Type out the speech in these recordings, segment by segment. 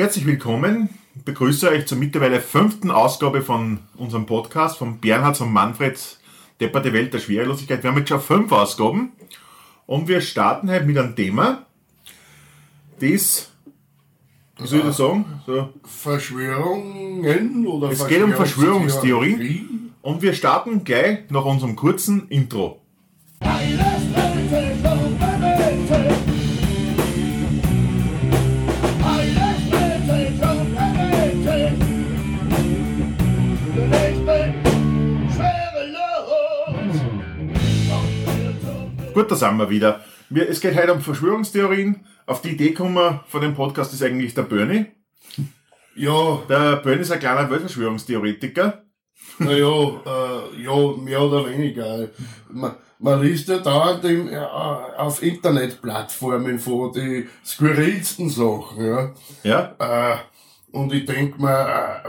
Herzlich willkommen. Ich begrüße euch zur mittlerweile fünften Ausgabe von unserem Podcast von Bernhard und Manfred Depperte Welt der Schwerelosigkeit. Wir haben jetzt schon fünf Ausgaben und wir starten heute mit einem Thema, das, wie soll ich das sagen? So, Verschwörungen oder es geht um Verschwörungstheorien und wir starten gleich nach unserem kurzen Intro. Gut, da sind wir wieder. Wir, es geht heute um Verschwörungstheorien. Auf die Idee kommen von dem Podcast ist eigentlich der Bernie. Ja, Der Bernie ist ein kleiner Weltverschwörungstheoretiker. naja, äh, ja, mehr oder weniger. Man, man liest ja dauernd im, äh, auf Internetplattformen von die skurrilsten Sachen, ja. Ja? Äh, und ich denk mir, äh,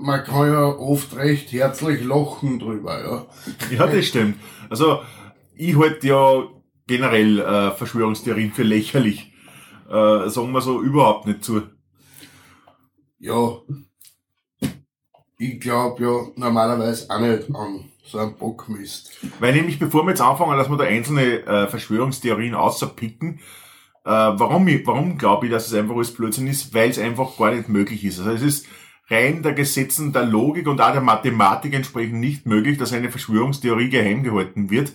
man kann ja oft recht herzlich lachen drüber, ja. Ja, das stimmt. Also, ich halte ja generell äh, Verschwörungstheorien für lächerlich. Äh, sagen wir so überhaupt nicht zu. Ja, ich glaub ja normalerweise auch nicht an so einen Bockmist. Weil nämlich, bevor wir jetzt anfangen, dass wir da einzelne äh, Verschwörungstheorien außerpicken, äh, warum, ich- warum glaube ich, dass es einfach alles Blödsinn ist? Weil es einfach gar nicht möglich ist. Also es ist rein der Gesetzen der Logik und auch der Mathematik entsprechend nicht möglich, dass eine Verschwörungstheorie geheim gehalten wird.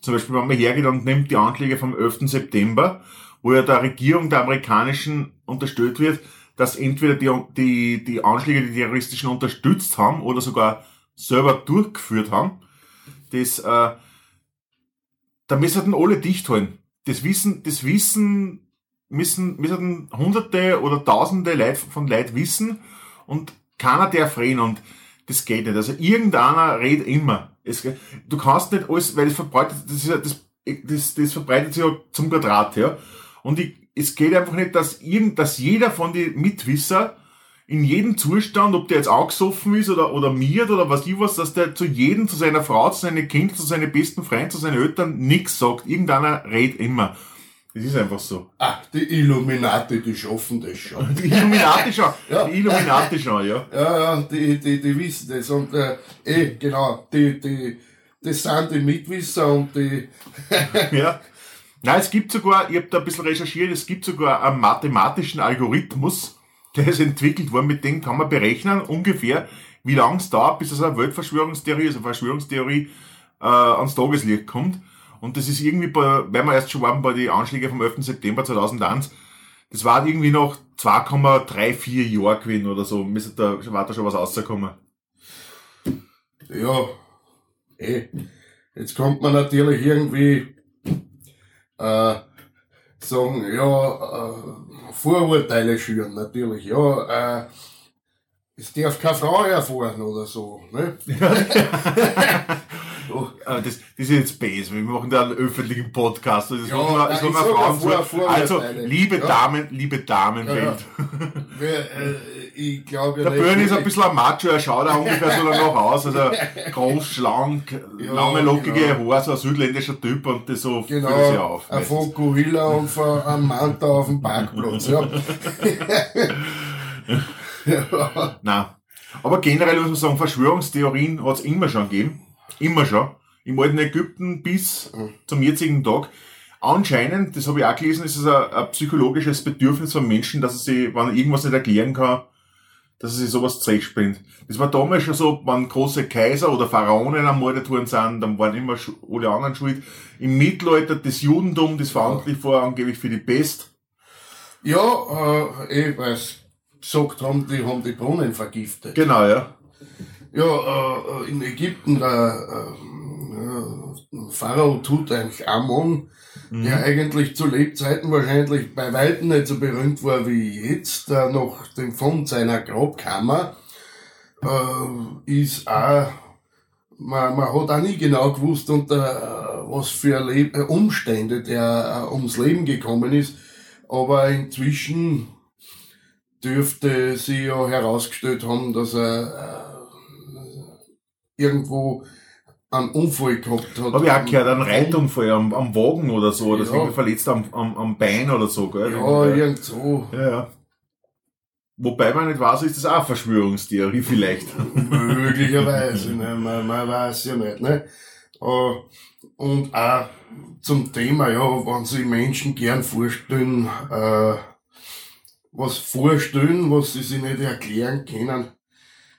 Zum Beispiel, wenn man hergeht und nimmt die Anschläge vom 11. September, wo ja der Regierung der amerikanischen unterstellt wird, dass entweder die, die, die Anschläge die terroristischen unterstützt haben oder sogar selber durchgeführt haben, das, äh, da müssen alle dicht halten. Das Wissen, das Wissen müssen, müssen hunderte oder tausende Leute von Leuten wissen und keiner der freien und das geht nicht. Also irgendeiner redet immer. Es, du kannst nicht alles, weil es verbreitet, das ja, das, das, das verbreitet sich ja zum Quadrat, ja. Und ich, es geht einfach nicht, dass irgend, dass jeder von den Mitwisser in jedem Zustand, ob der jetzt angesoffen ist oder, oder miert oder was ich was, dass der zu jedem, zu seiner Frau, zu seinen Kindern, zu seinen besten Freunden, zu seinen Eltern nichts sagt. Irgendeiner redet immer. Das ist einfach so. Ah, die Illuminati, die schaffen das schon. Die Illuminati schon. Ja. Die Illuminati schon, ja. Ja, ja, die, die, die wissen das. Und äh, eh, genau, die, die, das sind die Mitwisser und die. Ja. Nein, es gibt sogar, ich habe da ein bisschen recherchiert, es gibt sogar einen mathematischen Algorithmus, der ist entwickelt worden, mit dem kann man berechnen, ungefähr, wie lange es dauert, bis es eine Weltverschwörungstheorie, also eine Verschwörungstheorie, äh, ans Tageslicht kommt. Und das ist irgendwie bei, weil wir erst schon waren bei den Anschlägen vom 11. September 2001, das war irgendwie noch 2,34 Jahre gewesen oder so, müsste da, war da schon was rausgekommen. Ja, eh. Jetzt kommt man natürlich irgendwie äh, sagen, ja, äh, Vorurteile schüren, natürlich. Ja, äh, es darf keine Frau herfahren oder so. Ne? Äh, das, das ist jetzt base. Wir machen da einen öffentlichen Podcast. Das Ja, das nein, sag Frauen ja, vor. Vor- Also, liebe Ja. Damen, liebe Damenwelt. Wer, äh, ich glaube Der. Björn ist ein bisschen ein Macho, er schaut auch ungefähr so danach aus. Also groß, schlank, Ja, lange, lockige genau. Haare, so ein südländischer Typ und das so Genau, fällt sich auf. ein Fokuhila und von einem Manta auf dem Parkplatz. Ja. ja. Nein. Aber generell muss man sagen, Verschwörungstheorien hat es immer schon gegeben. Immer schon. Im alten Ägypten bis zum jetzigen Tag. Anscheinend, das habe ich auch gelesen, ist es ein, ein psychologisches Bedürfnis von Menschen, dass er sich, wenn irgendwas nicht erklären kann, dass er sich sowas zurechtspinnt. Das war damals schon so, wenn große Kaiser oder Pharaonen ermordet worden sind, dann waren immer alle anderen schuld. Im Mittelalter das Judentum, das verantwortlich war angeblich für die Pest. Ja, äh, weil es gesagt haben, die haben die Brunnen vergiftet. Genau, ja. Ja, äh, äh, in Ägypten, der äh, äh, Pharao Tutanchamun, der eigentlich zu Lebzeiten wahrscheinlich bei Weitem nicht so berühmt war wie jetzt, äh, nach dem Fund seiner Grabkammer, äh, ist auch, man, man hat auch nie genau gewusst, unter äh, was für Le äh, Umstände der ums Leben gekommen ist, aber inzwischen dürfte sie ja herausgestellt haben, dass er irgendwo einen Unfall gehabt hat. Habe ich auch gehört, einen Reitunfall am, am Wagen oder so, oder Ja. irgendwie verletzt am, am, am Bein oder so, gell? Ja, irgend so. ja, ja. Wobei man nicht weiß, ist das auch Verschwörungstheorie vielleicht. Möglicherweise, ne? man, man weiß ja nicht. Ne? Äh, und auch zum Thema, ja, wenn sich Menschen gern vorstellen, äh, was vorstellen, was sie sich nicht erklären können.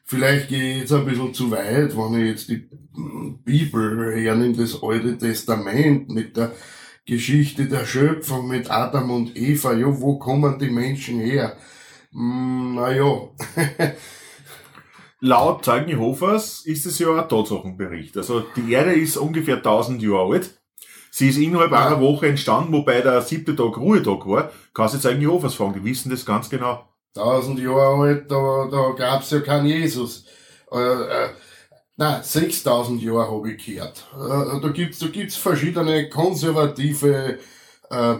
Vielleicht gehe ich jetzt ein bisschen zu weit, wenn ich jetzt die Bibel hernehme, das Alte Testament mit der Geschichte der Schöpfung mit Adam und Eva. Ja, wo kommen die Menschen her? Hm, naja. Laut Zeugen Jehovas ist es ja ein Tatsachenbericht. Also die Erde ist ungefähr 1000 Jahre alt. Sie ist innerhalb ja. einer Woche entstanden, wobei der siebte Tag Ruhetag war. Kannst du Zeugen Jehovas fragen, die wissen das ganz genau. 1000 Jahre alt, da, da gab's ja keinen Jesus. Äh, äh, nein, 6000 Jahre habe ich gehört. Äh, da gibt's da gibt's verschiedene konservative äh,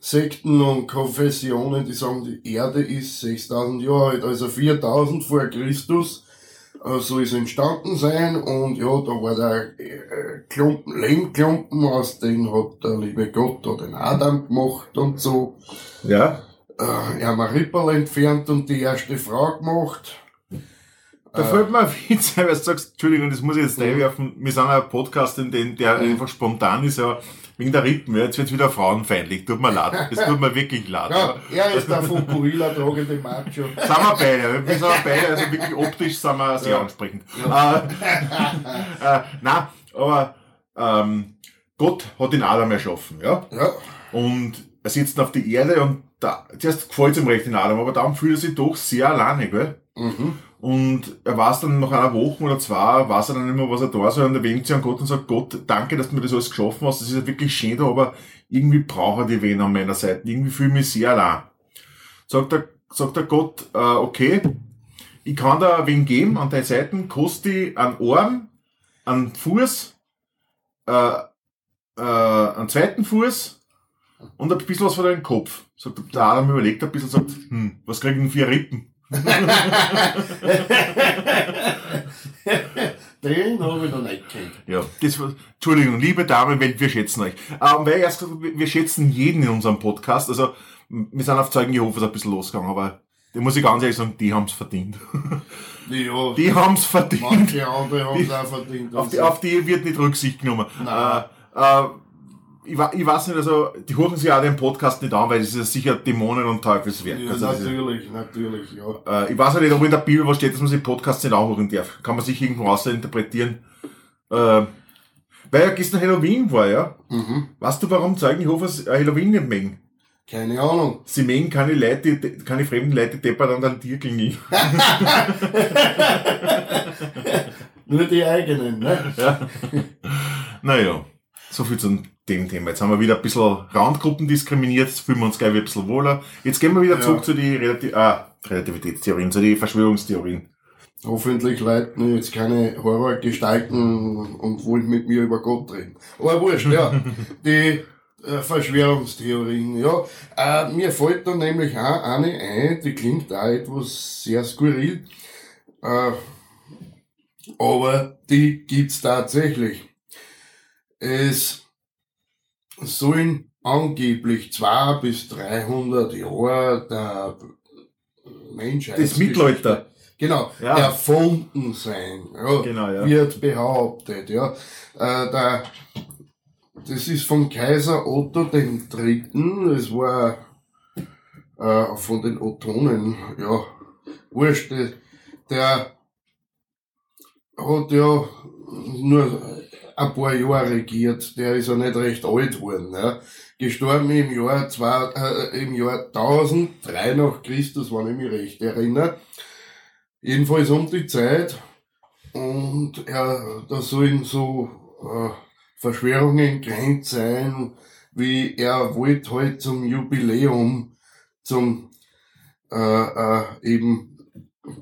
Sekten und Konfessionen, die sagen, die Erde ist 6000 Jahre alt, also 4000 vor Christus äh, soll es entstanden sein und ja, da war der äh, Klumpen, Lehmklumpen, aus dem hat der liebe Gott da den Adam gemacht und so. Ja. Äh, er hat Rippel entfernt und die erste Frau gemacht. Da fällt mir ein Witz ein, weil du sagst, Entschuldigung, das muss ich jetzt reinwerfen. Wir sind ein Podcast, in dem, der einfach spontan ist, aber wegen der Rippen, jetzt wird's wieder frauenfeindlich. Tut mir leid. Es tut mir wirklich leid. Ja, er ist der von Gorilla tragende Macho. Sind wir beide. Wir sind beide, also wirklich optisch sind wir sehr ja. ansprechend. Ja. Äh, äh, nein, aber ähm, Gott hat den Adam erschaffen, ja? Ja. Und er sitzt auf die Erde und da, zuerst gefällt es ihm recht in Adam, aber dann fühlt er sich doch sehr alleine, gell? Mhm. Und er weiß dann nach einer Woche oder zwei, weiß er dann nicht mehr, was er da soll, und er wendet sich an Gott und sagt, Gott, danke, dass du mir das alles geschaffen hast, das ist ja wirklich schön da, aber irgendwie brauche ich die wen an meiner Seite, irgendwie fühle ich mich sehr allein. Sagt er, sagt der Gott, äh, okay, ich kann da wen geben an deine Seiten, koste einen Arm, einen Fuß, äh, äh, einen zweiten Fuß und ein bisschen was von deinem Kopf. Sagt der Adam überlegt ein bisschen, sagt, hm, was krieg ich denn für Rippen? Den habe ich noch nicht kennt. Ja, das war, Entschuldigung, liebe Damen, wir schätzen euch. Ähm, weil erst, wir schätzen jeden in unserem Podcast. Also, wir sind auf Zeugen Jehovas ein bisschen losgegangen, aber da muss ich ganz ehrlich sagen, die haben's verdient. Ja, die haben's verdient. Manche andere haben's auch verdient. Auf die, auf die wird nicht Rücksicht genommen. Nein. Äh, äh, ich, ich weiß nicht, also die hören sich auch den Podcast nicht an, weil es ist sicher Dämonen und Teufelswerk. Ja, also natürlich, ist, natürlich, ja. Äh, ich weiß nicht, ob in der Bibel was steht, dass man sich Podcasts nicht anhören darf. Kann man sich irgendwo außer interpretieren. Äh, weil ja gestern Halloween war, ja. Mhm. Weißt du, warum Zeugen Jehovas Halloween nicht mögen? Keine Ahnung. Sie mögen keine Leute, keine fremden Leute deppert an der Tier gegen Nur die eigenen, ne? Ja. Naja, so viel zum dem Thema. Jetzt haben wir wieder ein bisschen Randgruppen diskriminiert, jetzt fühlen wir uns gleich wieder ein bisschen wohler. Jetzt gehen wir wieder ja. zurück zu den Relati ah, Relativitätstheorien, zu den Verschwörungstheorien. Hoffentlich leiten jetzt keine Horrorgestalten und wollen mit mir über Gott reden. Aber wurscht, ja. Die äh, Verschwörungstheorien, ja. Äh, mir fällt da nämlich auch eine ein, die klingt auch etwas sehr skurril. Äh, aber die gibt's tatsächlich. Es sollen angeblich zwei bis 300 Jahre der Menschheit. Das Mittelalter. Genau, ja. erfunden sein, ja, genau, ja. wird behauptet, ja. Äh, der, das ist vom Kaiser Otto den Dritten, das war äh, von den Ottonen, ja, wurscht, der hat ja nur ein paar Jahre regiert, der ist ja nicht recht alt geworden. Ja. Gestorben im Jahr, zwei, äh, im Jahr 1003 nach Christus, wenn ich mich recht erinnere. Jedenfalls um die Zeit. Und ja, da sollen so äh, Verschwörungen gerannt sein, wie er wollte halt zum Jubiläum, zum äh, äh, eben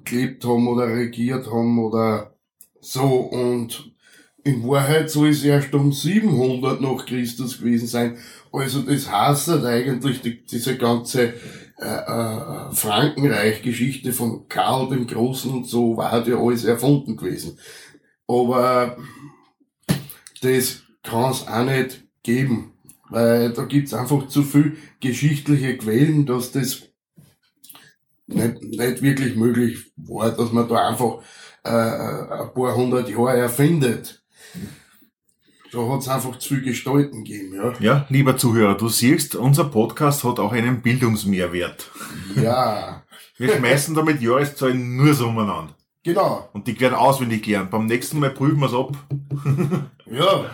gelebt haben oder regiert haben oder so und in Wahrheit soll es erst um 700 nach Christus gewesen sein. Also das heißt halt eigentlich, die, diese ganze äh, äh, Frankenreich-Geschichte von Karl dem Großen und so war halt ja alles erfunden gewesen. Aber das kann es auch nicht geben, weil da gibt's einfach zu viel geschichtliche Quellen, dass das nicht, nicht wirklich möglich war, dass man da einfach äh, ein paar hundert Jahre erfindet. Da hat es einfach zu viel Gestalten gegeben, ja. Ja, lieber Zuhörer, du siehst, unser Podcast hat auch einen Bildungsmehrwert. Ja. Wir schmeißen damit Jahreszahlen nur so umeinander. Genau. Und die werden auswendig lernen. Beim nächsten Mal prüfen wir es ab. Ja.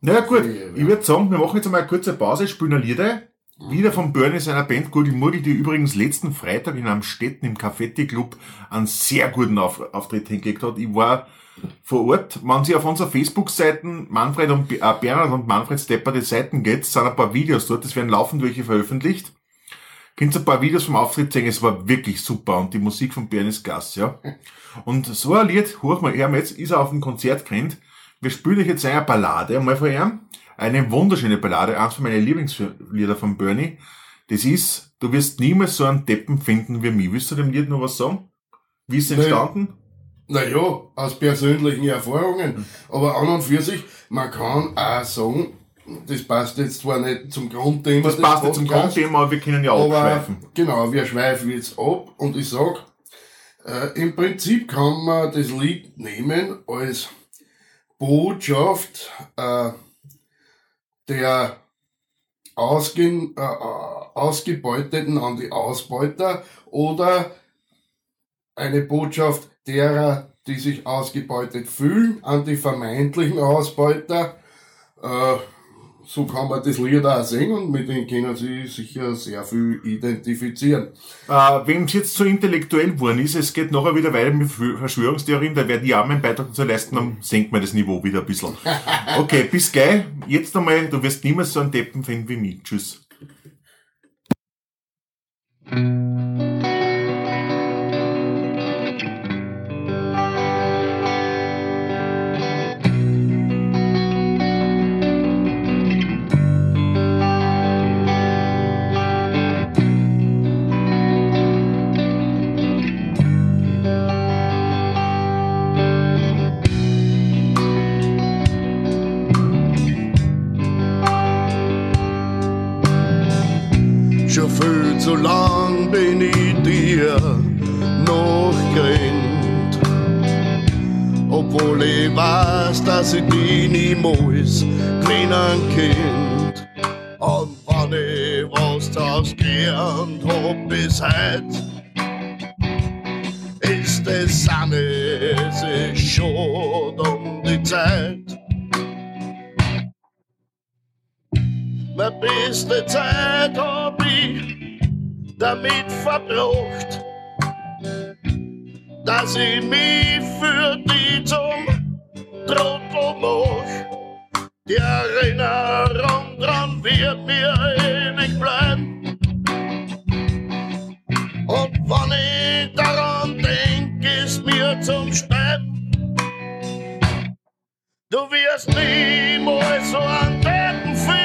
Naja gut, ich würde sagen, wir machen jetzt einmal eine kurze Pause, spielen ein Lieder. Wieder von Bernie seiner Band Gurgel Murgel, die übrigens letzten Freitag in einem Städten im Cafetti Club einen sehr guten Auf Auftritt hingelegt hat. Ich war vor Ort. Wenn Sie auf unserer Facebook-Seiten Manfred und äh, Bernhard und Manfred Stepper die Seiten geht, sind ein paar Videos dort, es werden laufend welche veröffentlicht. Könnt ihr ein paar Videos vom Auftritt sehen, es war wirklich super und die Musik von Bernie ist Gas, ja. Und so ein Lied, hoch mal, wir jetzt, ist er auf dem Konzert kennt. Wir spielen euch jetzt eine Ballade einmal von ihm. Eine wunderschöne Ballade, eins von meinen Lieblingslieder von Bernie. Das ist, du wirst niemals so einen Deppen finden wie mich. Willst du dem Lied noch was sagen? Wie ist es entstanden? Naja, aus persönlichen Erfahrungen. Aber an und für sich, man kann auch sagen, das passt jetzt zwar nicht zum Grundthema. Das passt nicht zum Grundthema, aber wir können ja abschweifen. genau, wir schweifen jetzt ab und ich sag, äh, im Prinzip kann man das Lied nehmen als Botschaft äh, der Ausgen, äh, äh, Ausgebeuteten an die Ausbeuter oder eine Botschaft derer, die sich ausgebeutet fühlen, an die vermeintlichen Ausbeuter. Äh, so kann man das Lied auch singen und mit denen können sie sicher sehr viel identifizieren. Äh, Wem es jetzt so intellektuell geworden ist, es geht nachher wieder weiter mit Verschwö- Verschwörungstheorien, da werde ich auch meinen Beitrag dazu leisten, dann senkt man das Niveau wieder ein bisschen. Okay, bis gleich. Jetzt einmal, du wirst niemals so einen Deppen finden wie mich. Tschüss. Schon viel zu lang bin ich dir noch gerannt. Obwohl ich weiß, dass ich dich niemals gewinnen könnt. Und wenn ich was draus gelernt hab bis heut, ist es alles es ist schon um die Zeit. Meine beste Zeit hab ich damit verbracht, dass ich mich für die zum Trottel mach. Die Erinnerung dran wird mir ewig bleiben. Und wenn ich daran denk, ist mir zum Sterben. Du wirst niemals so einen Deppen finden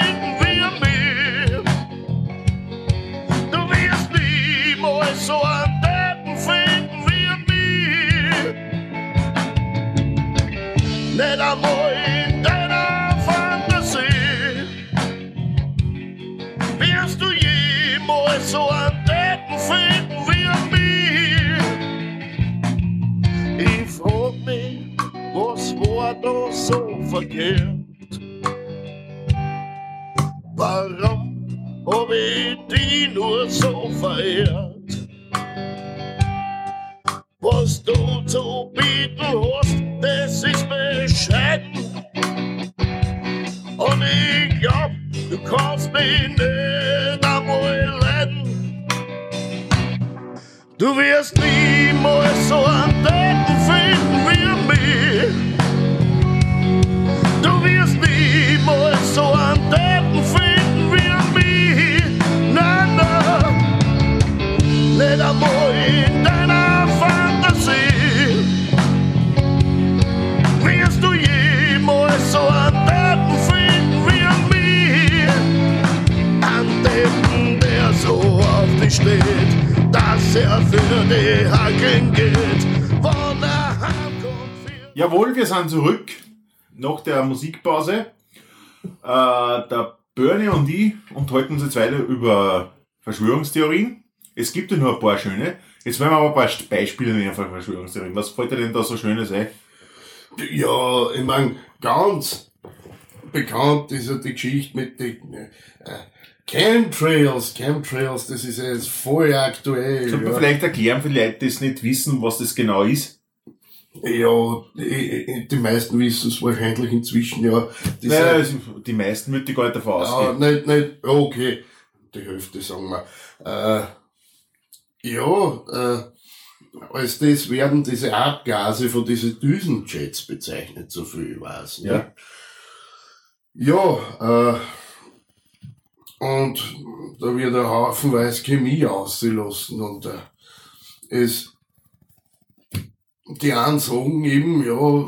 Jawohl, wir sind zurück nach der Musikpause. Äh, der Bernie und ich unterhalten uns jetzt weiter über Verschwörungstheorien. Es gibt ja nur ein paar schöne. Jetzt werden wir aber ein paar Beispiele nehmen von Verschwörungstheorien. Was fällt dir denn da so Schönes ein? Ja, ich mein, ganz bekannt ist ja die Geschichte mit den äh, Chemtrails. Chemtrails, das ist ja jetzt voll aktuell. Könnte man ja. vielleicht erklären für Leute, die es nicht wissen, was das genau ist? Ja, die, die meisten wissen es wahrscheinlich inzwischen, ja. Die Naja, sind- also die meisten würde ich gar nicht davon ja, ausgehen. nicht, nicht, ja, okay, die Hälfte sagen wir. Äh, ja, äh, als das werden diese Abgase von diesen Düsenjets bezeichnet, so viel ich weiß. Ne? Ja, äh, und da wird ein Haufenweise Chemie ausgelassen und äh, es, die einen sagen eben, ja,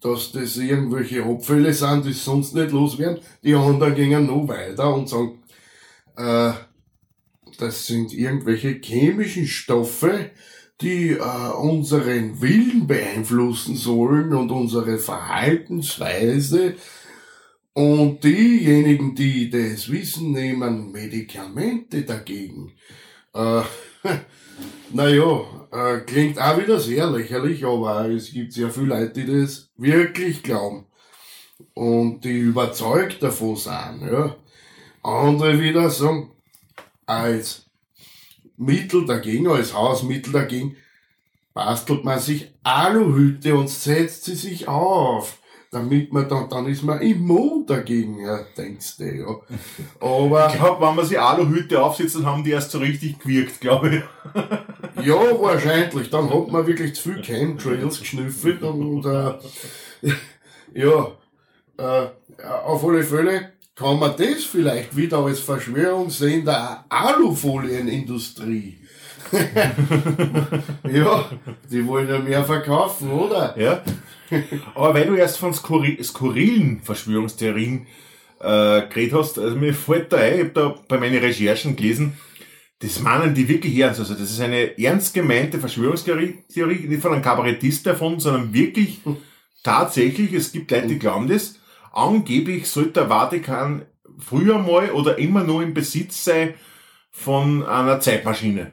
dass das irgendwelche Abfälle sind, die sonst nicht loswerden. Die anderen gehen noch weiter und sagen, äh, das sind irgendwelche chemischen Stoffe, die äh, unseren Willen beeinflussen sollen und unsere Verhaltensweise. Und diejenigen, die das wissen, nehmen Medikamente dagegen. Äh, naja, äh, klingt auch wieder sehr lächerlich, aber es gibt sehr viele Leute, die das wirklich glauben. Und die überzeugt davon sind, ja. Andere wieder sagen, als Mittel dagegen, als Hausmittel dagegen, bastelt man sich Aluhüte und setzt sie sich auf. Damit man dann, dann ist man immun dagegen, ja, denkst du, ja. Aber, Ich glaube, wenn man sich Aluhüte aufsetzt, dann haben die erst so richtig gewirkt, glaube ich. ja, wahrscheinlich, dann hat man wirklich zu viel Chemtrails geschnüffelt und, äh, ja, äh, auf alle Fälle kann man das vielleicht wieder als Verschwörung sehen, der Alufolienindustrie. ja, die wollen ja mehr verkaufen, oder? Ja. Aber weil du erst von skurri skurrilen Verschwörungstheorien äh, geredet hast, also mir fällt da ein, ich habe da bei meinen Recherchen gelesen, das meinen die wirklich ernst. Also das ist eine ernst gemeinte Verschwörungstheorie, Theorie, nicht von einem Kabarettist davon, sondern wirklich tatsächlich, es gibt Leute, die glauben das, angeblich sollte der Vatikan früher mal oder immer nur im Besitz sein von einer Zeitmaschine.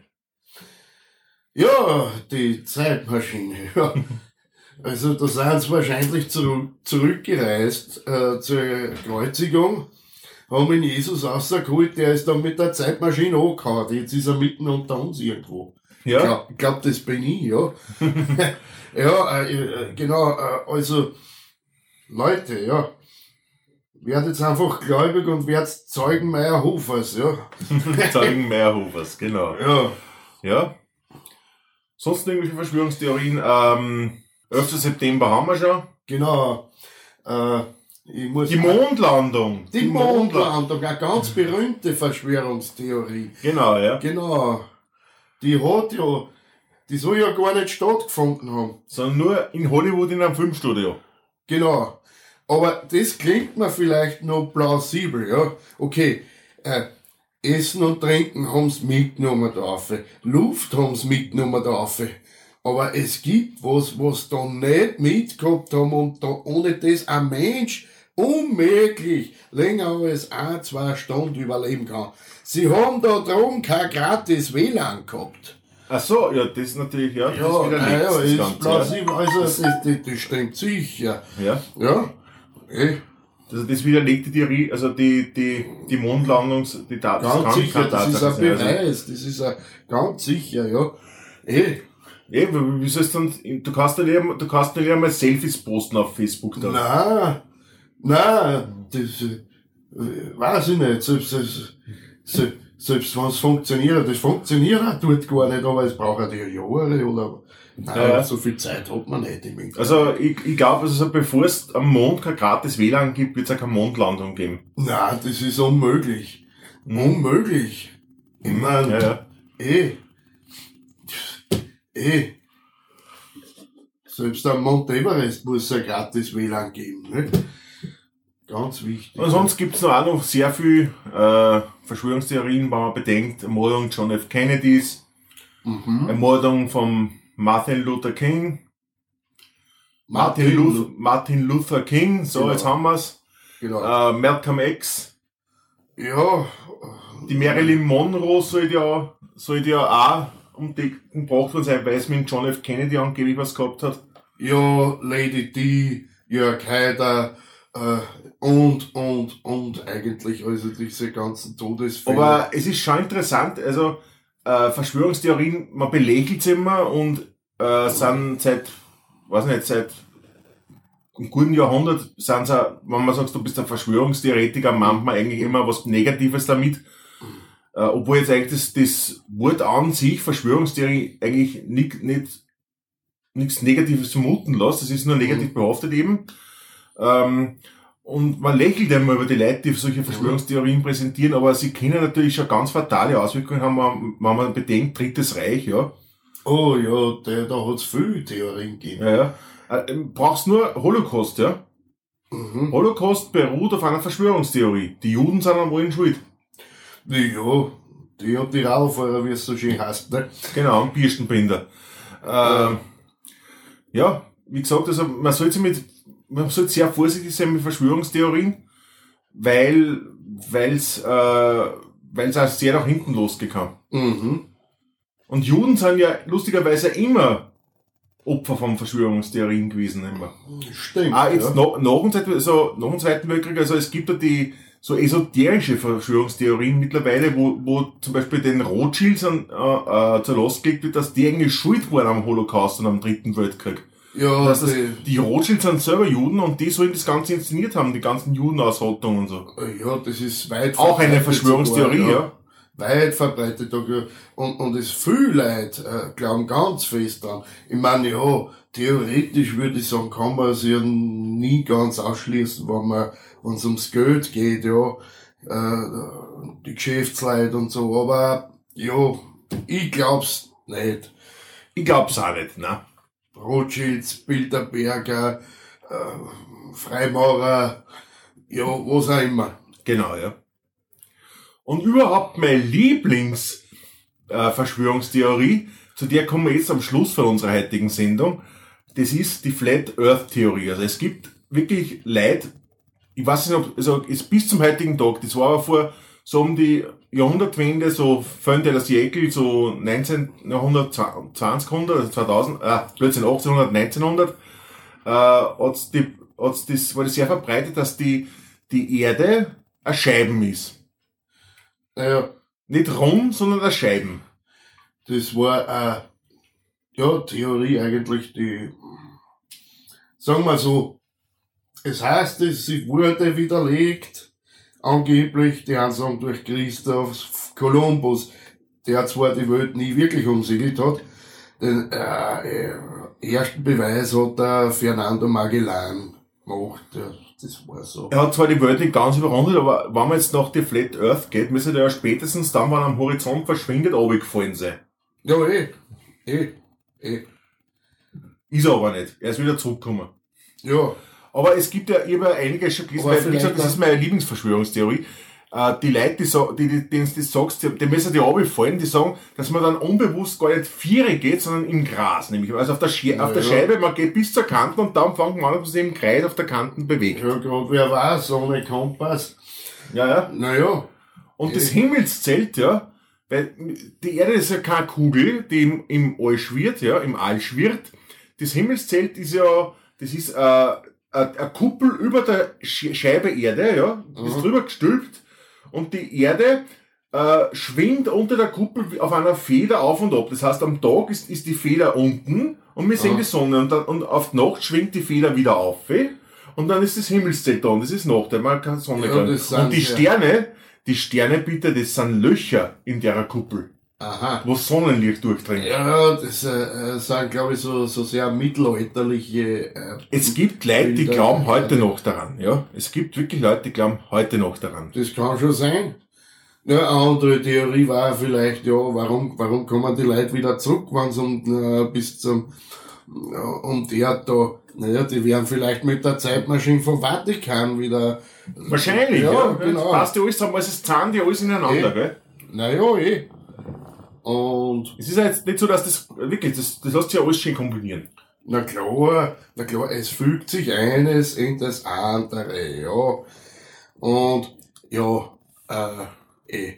Ja, die Zeitmaschine, ja. Also da sind sie wahrscheinlich zurück, zurückgereist äh, zur Kreuzigung, haben ihn Jesus rausgeholt, der ist dann mit der Zeitmaschine angehauen. Jetzt ist er mitten unter uns irgendwo. Ja. Ich glaub, glaub, das bin ich, ja. ja, äh, äh, genau, äh, also Leute, ja. Werdet jetzt einfach gläubig und werdet Zeugen Meyerhofers, ja. Zeugen Meyerhofers, genau. Ja. Ja. Sonst irgendwelche Verschwörungstheorien? Ähm, 11. September haben wir schon. Genau. Äh, ich muss Die Mondlandung. Die Mondlandung, eine ganz berühmte Verschwörungstheorie. Genau, ja. Genau. Die hat ja, die soll ja gar nicht stattgefunden haben. Sondern nur in Hollywood in einem Filmstudio. Genau. Aber das klingt mir vielleicht noch plausibel, ja. Okay, äh, Essen und Trinken haben's mitgenommen drauf. Luft haben's mitgenommen drauf. Aber es gibt was, was da nicht mitgehabt haben und da ohne das ein Mensch unmöglich länger als ein, zwei Stunden überleben kann. Sie haben da drum kein gratis WLAN gehabt. Ach so, ja, das natürlich, ja, das Ja, ist wieder nichts, das ist Ganze, plausibel. Also, das, das, das stimmt sicher. Ja. ja. Ja. Eh. Also das widerlegt die Theorie, also die, die, die Mondlandungs, die Tat, Ganz sicher, das ist ein. Also, Beweis, das ist ein, ganz sicher, ja. Eh, eh, wie sollst du dann, du kannst nicht, einmal- du kannst nicht einmal Selfies posten auf Facebook da. na, na, das, äh, weiß ich nicht, selbst, selbst, selbst, selbst wenn es funktioniert, das funktioniert auch dort gar nicht, aber es braucht ja Jahre oder, nein, Ja, so viel Zeit hat man nicht im Internet. Also ich, ich glaube, also bevor es am Mond kein gratis WLAN gibt, wird es auch keine Mondlandung geben. Na, das ist unmöglich. Unmöglich. Ich mein, Mhm. Ja, ja. eh, eh, selbst am Mount Everest muss es ein gratis WLAN geben, ne? Ganz wichtig. Und sonst gibt's noch auch noch sehr viel äh, Verschwörungstheorien, wenn man bedenkt, Ermordung John F. Kennedys, mhm. Ermordung von Martin Luther King, Martin, Luther, Martin Luther King, so Genau. jetzt haben wir's, Genau. äh, Malcolm X, ja, die Marilyn Monroe sollte ja, sollte ja auch um die gebracht worden sein, weil es mit John F. Kennedy angeblich was gehabt hat. Ja, Lady D, Jörg Haider, äh, und, und, und eigentlich also diese ganzen Todesfälle. Aber es ist schon interessant, also äh, Verschwörungstheorien, man belächelt sie immer und äh, sind seit, weiß nicht, seit einem guten Jahrhundert sind sie, wenn man sagt, du bist ein Verschwörungstheoretiker, meint man eigentlich immer was Negatives damit. Äh, obwohl jetzt eigentlich das, das Wort an sich, Verschwörungstheorie, eigentlich nicht, nicht nichts Negatives vermuten lässt. Das ist nur negativ behaftet eben. Ähm, und man lächelt immer über die Leute, die solche Verschwörungstheorien präsentieren, aber sie können natürlich schon ganz fatale Auswirkungen haben, wenn man bedenkt, Drittes Reich, ja. Oh ja, der, da hat's viel Theorien gegeben. Ja, ja. Äh, brauchst nur Holocaust, ja. Mhm. Holocaust beruht auf einer Verschwörungstheorie. Die Juden sind am allen schuld. Ja, die und die Radlfahrer, wie es so schön heißt, ne? Genau, und Birstenbinder. Ähm, ja, wie gesagt, also man sollte mit, man sollte sehr vorsichtig sein mit Verschwörungstheorien, weil, weil's, äh, weil's auch sehr nach hinten losgehen kann. Mhm. Und Juden sind ja lustigerweise immer Opfer von Verschwörungstheorien gewesen, immer. Stimmt. Ah, jetzt ja. nach, nach, dem Zweiten, also nach dem Zweiten Weltkrieg, also es gibt ja die so esoterische Verschwörungstheorien mittlerweile, wo, wo zum Beispiel den Rothschilds an, äh, äh, zur Last gelegt wird, dass die eigentlich schuld waren am Holocaust und am Dritten Weltkrieg. Ja, das, die, die Rothschilds sind selber Juden und die sollen das Ganze inszeniert haben, die ganzen Judenausrottungen und so. ja, das ist weit Auch eine Verschwörungstheorie, sogar, ja. Weit verbreitet. ja. Und, und es viele Leute äh, glauben ganz fest dran. Ich meine, ja, theoretisch würde ich sagen, kann man es ja nie ganz ausschließen, wenn man, wenn es ums Geld geht, ja, äh, die Geschäftsleute und so, aber ja, ich glaub's nicht. Ich glaub's auch nicht, ne? Rothschilds, Bilderberger, äh, Freimaurer, ja, was auch immer. Genau, ja. Und überhaupt meine Lieblings äh, zu der kommen wir jetzt am Schluss von unserer heutigen Sendung, das ist die Flat Earth Theorie. Also es gibt wirklich Leute, ich weiß nicht, ob, also bis zum heutigen Tag, das war aber vor so um die Jahrhundertwende, so Fönte das Jäkel, so 1900, 2000, also 2000, äh, plötzlich 1800, 1900, äh, hat's die, hat's das, war das sehr verbreitet, dass die, die Erde ein Scheiben ist. Naja, Nicht rund, sondern ein Scheiben. das war eine ja, Theorie eigentlich, die, sagen wir so, es heißt, es wurde widerlegt, angeblich, die einen sagen durch Christoph Kolumbus, der zwar die Welt nie wirklich umsegelt hat, den äh, ersten Beweis hat der Fernando Magellan gemacht. Das war so. Er hat zwar die Welt nicht ganz überrundet, aber wenn man jetzt nach die Flat Earth geht, müsste der ja spätestens dann, wenn er am Horizont verschwindet, runtergefallen sein. Ja, eh, eh, eh. Ist er aber nicht. Er ist wieder zurückgekommen. Ja, Aber es gibt ja, ich habe ja einige schon gelesen, weil, wie gesagt, das ist meine Lieblingsverschwörungstheorie. Äh, die Leute, die, sa- die, die denen du das sagst, die, die müssen die runterfallen, die sagen, dass man dann unbewusst gar nicht Viere geht, sondern im Gras, nämlich. Also auf der, Sche auf der Ja. Scheibe, man geht bis zur Kante und dann fängt man an, dass man sich im Kreis auf der Kante bewegt. ja, gerade wer weiß, ohne Kompass. Ja, ja. Naja, Und das Himmelszelt, ja, weil die Erde ist ja keine Kugel, die im, im All schwirrt, ja, im All schwirrt. Das Himmelszelt ist ja, das ist äh, eine Kuppel über der Sch- Scheibe Erde, ja, die ist Mhm. drüber gestülpt und die Erde äh, schwingt unter der Kuppel auf einer Feder auf und ab. Das heißt, am Tag ist, ist die Feder unten und wir sehen Ah. die Sonne und, dann, und auf die Nacht schwingt die Feder wieder auf. eh? Und dann ist das Himmelszelt da und das ist Nacht, man keine Sonne Ja, sind Und die Sterne, die Sterne bitte, das sind Löcher in der Kuppel, aha. wo Sonnenlicht durchdringt. Ja, das äh, äh, sind, glaube ich, so, so sehr mittelalterliche. Äh, Es gibt Leute, die glauben heute noch daran, ja. Es gibt wirklich Leute, die glauben heute noch daran. das kann schon sein. Ja, eine andere Theorie war vielleicht, ja, warum, warum kommen die Leute wieder zurück, wenn sie um, äh, bis zum, ja, um der da, naja, die werden vielleicht mit der Zeitmaschine vom Vatikan wieder. Wahrscheinlich, ja. Ja, genau. passt ja alles zusammen, also es zahlen die alles ineinander, Eh. gell. Naja, eh. Und, Es ist ja jetzt nicht so, dass das, wirklich, das, das lässt sich ja alles schön kombinieren. na klar, na klar, es fügt sich eines in das andere, ja. Und, ja, äh, eh.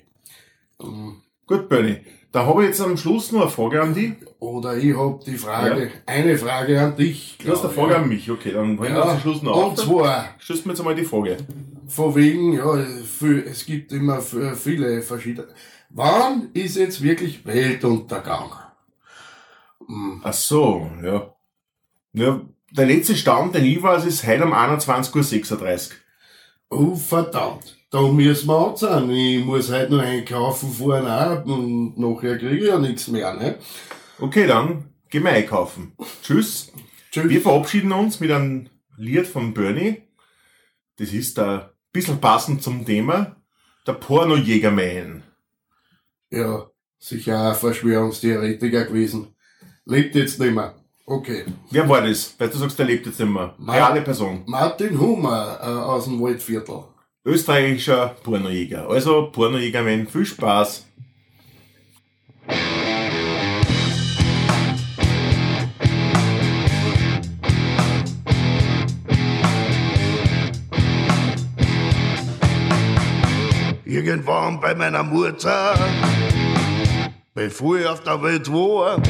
Ähm, Gut, Bernie. Da habe ich jetzt am Schluss noch eine Frage an dich. Oder ich hab die Frage, eine Frage an dich. Du hast eine Frage ich. an mich, okay, dann bringen wir Ja, am Schluss noch und auf. zwar, Schießt mir jetzt einmal die Frage. von wegen, ja, es gibt immer viele verschiedene. Wann ist jetzt wirklich Weltuntergang? Ach so, ja. Ja, der letzte Stand, den ich weiß, ist heute um 21.36 Uhr. Oh, verdammt. Da müssen wir anzahlen. Ich muss heute noch einkaufen fahren auch und nachher kriege ich ja nichts mehr, ne? Okay, dann gehen wir einkaufen. Tschüss. Tschüss. Wir verabschieden uns mit einem Lied von Bernie. Das ist ein bisschen passend zum Thema. Der Pornojägerman. Ja, sicher auch Verschwörungstheoretiker gewesen. Lebt jetzt nicht mehr. Okay. Wer war das? Weil du sagst, der lebt jetzt nicht mehr. Reale Person. Martin Hummer äh, aus dem Waldviertel. Österreichischer Pornojäger. Also, Pornojägerman, viel Spaß. Irgendwann bei meiner Mutter, bevor ich auf der Welt war,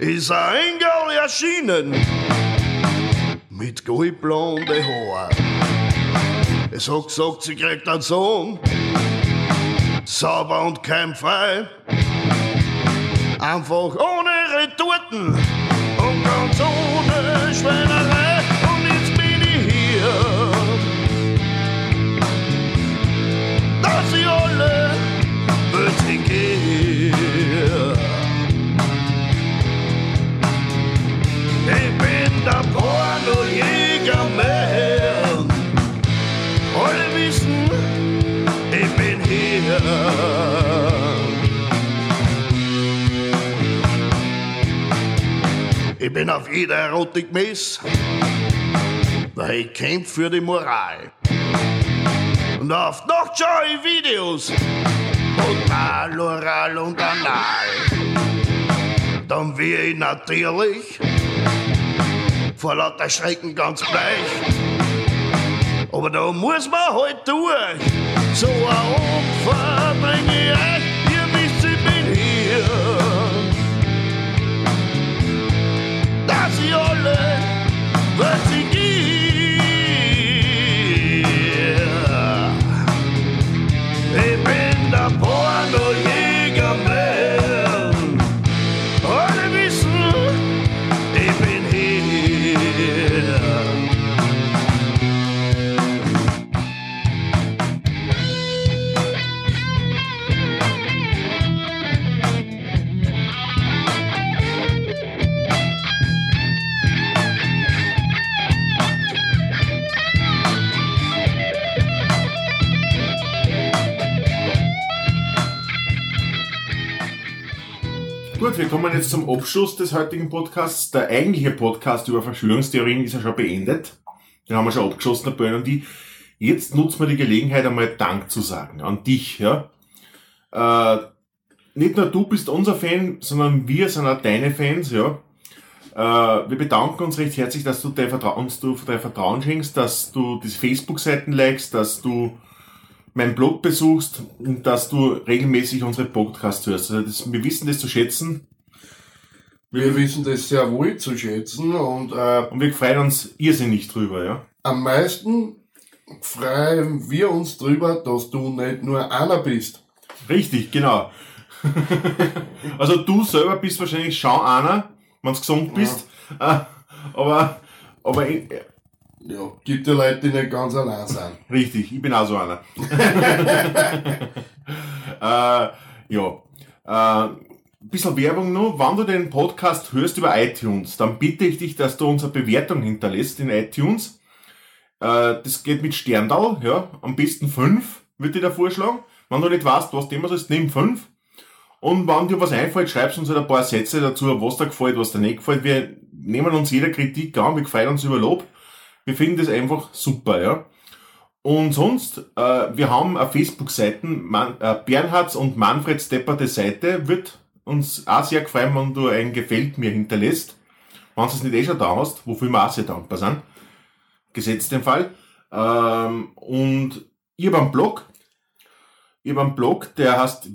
ist ein Engel erschienen mit goldblonde Haar. Es hat gesagt, sie kriegt einen Sohn, sauber und keimfrei, einfach ohne Retorten und ganz ohne bin auf jeder Erotik-Mess, weil ich kämpf für die Moral. Und oft noch schaue ich Videos mal oral und anal. Dann wir ich natürlich vor lauter Schrecken ganz bleich. Aber da muss man halt durch. So ein Opfer bring ich jetzt zum Abschluss des heutigen Podcasts. Der eigentliche Podcast über Verschwörungstheorien ist ja schon beendet. Den haben wir schon abgeschlossen, der Böhn und ich. Jetzt nutzen wir die Gelegenheit, einmal Dank zu sagen an dich. Ja? Äh, nicht nur du bist unser Fan, sondern wir sind auch deine Fans. Ja? Äh, wir bedanken uns recht herzlich, dass du dein Vertrauen, uns du dein Vertrauen schenkst, dass du diese Facebook-Seiten likest, dass du meinen Blog besuchst und dass du regelmäßig unsere Podcasts hörst. Also das, wir wissen das zu schätzen Wir wissen das sehr wohl zu schätzen und äh, und wir freuen uns irrsinnig drüber, ja. am meisten freuen wir uns drüber, dass du nicht nur einer bist. Richtig, genau. also du selber bist wahrscheinlich schon einer, wenn du gesund bist, Äh, aber, aber ich, Ja, gibt ja Leute, die nicht ganz allein sind. Richtig, ich bin auch so einer. äh, ja. Äh, bisschen Werbung noch. Wenn du den Podcast hörst über iTunes, dann bitte ich dich, dass du unsere Bewertung hinterlässt in iTunes. Äh, das geht mit Sterndal, ja. Am besten fünf, würde ich da vorschlagen. Wenn du nicht weißt, was immer sollst, nimm fünf. Und wenn dir was einfällt, schreibst uns halt ein paar Sätze dazu, was dir gefällt, was dir nicht gefällt. Wir nehmen uns jeder Kritik an, wir freuen uns über Lob. Wir finden das einfach super, ja. Und sonst, äh, wir haben eine Facebook-Seiten, äh, Bernhards und Manfreds Depperte Seite, wird uns auch sehr gefallen, wenn du ein Gefällt mir hinterlässt. Wenn du es nicht eh schon da hast, wofür wir auch sehr dankbar sind. Gesetzt den Fall. Ähm, und ich habe einen Blog. Ich habe einen Blog, der heißt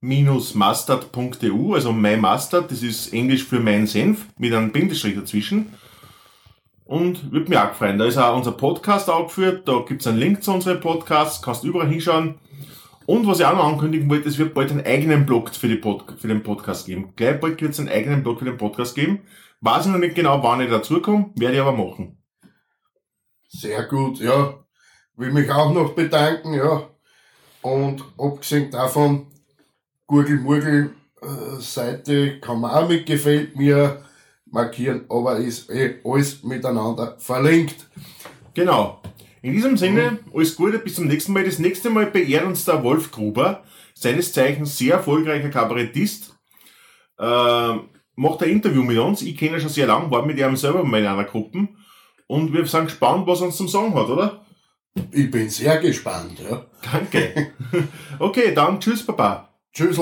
my-mustard.eu, also mymustard, das ist Englisch für mein Senf, mit einem Bindestrich dazwischen. Und würde mich auch freuen. Da ist auch unser Podcast aufgeführt, da gibt's einen Link zu unserem Podcast, kannst überall hinschauen. Und was ich auch noch ankündigen wollte, es wird bald einen eigenen Blog für, Pod für den Podcast geben. Gleich bald wird es einen eigenen Blog für den Podcast geben. Weiß ich noch nicht genau, wann ich dazukomme, werde ich aber machen. Sehr gut, ja. Will mich auch noch bedanken, ja. Und abgesehen davon, Gurgelmurgel äh, Seite kann man auch mit gefällt mir markieren, aber ist eh alles miteinander verlinkt. Genau. In diesem Sinne, alles Gute, bis zum nächsten Mal. Das nächste Mal beehrt uns der Wolf Gruber, seines Zeichens sehr erfolgreicher Kabarettist. Äh, macht ein Interview mit uns. Ich kenne ihn schon sehr lange, war mit ihm selber mal in einer Gruppe. Und wir sind gespannt, was er uns zum Sagen hat, oder? Ich bin sehr gespannt, ja. Danke. okay, dann tschüss, Papa. Tschüss.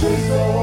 She's